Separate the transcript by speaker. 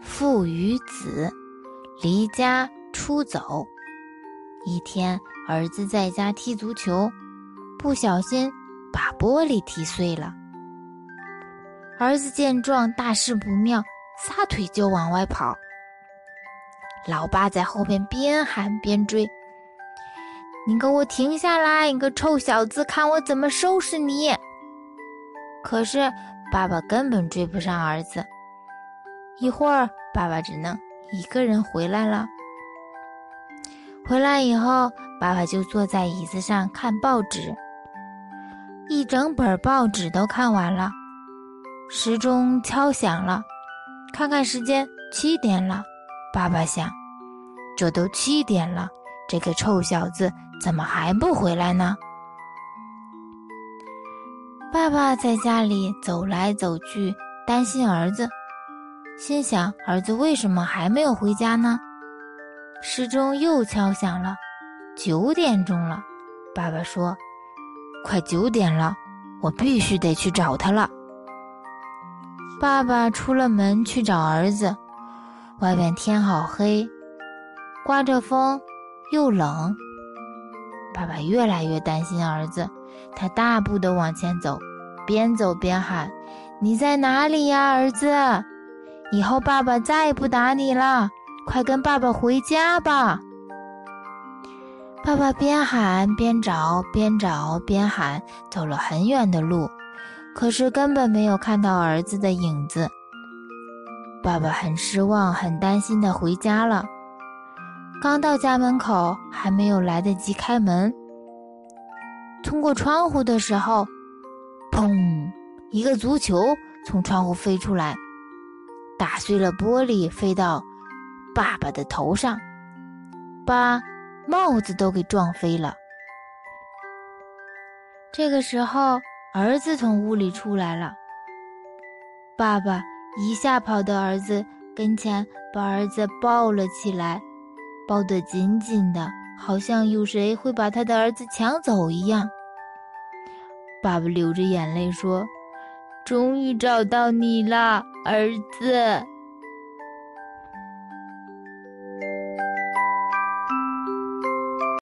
Speaker 1: 父与子离家出走。一天，儿子在家踢足球，不小心把玻璃踢碎了。儿子见状，大事不妙，撒腿就往外跑。老爸在后边边喊边追：“你给我停下来！你个臭小子，看我怎么收拾你！”可是爸爸根本追不上儿子。一会儿，爸爸只能一个人回来了。回来以后，爸爸就坐在椅子上看报纸，一整本报纸都看完了。时钟敲响了，看看时间，七点了。爸爸想，这都七点了，这个臭小子怎么还不回来呢？爸爸在家里走来走去，担心儿子，心想：儿子为什么还没有回家呢？时钟又敲响了，九点钟了。爸爸说：“快九点了，我必须得去找他了。”爸爸出了门去找儿子，外面天好黑，刮着风，又冷。爸爸越来越担心儿子，他大步的往前走，边走边喊：“你在哪里呀，儿子？以后爸爸再也不打你了，快跟爸爸回家吧！”爸爸边喊边找，边找边喊，走了很远的路。可是根本没有看到儿子的影子，爸爸很失望、很担心的回家了。刚到家门口，还没有来得及开门，通过窗户的时候，砰！一个足球从窗户飞出来，打碎了玻璃，飞到爸爸的头上，把帽子都给撞飞了。这个时候。儿子从屋里出来了，爸爸一下跑到儿子跟前，把儿子抱了起来，抱得紧紧的，好像有谁会把他的儿子抢走一样。爸爸流着眼泪说：“终于找到你了，儿子。”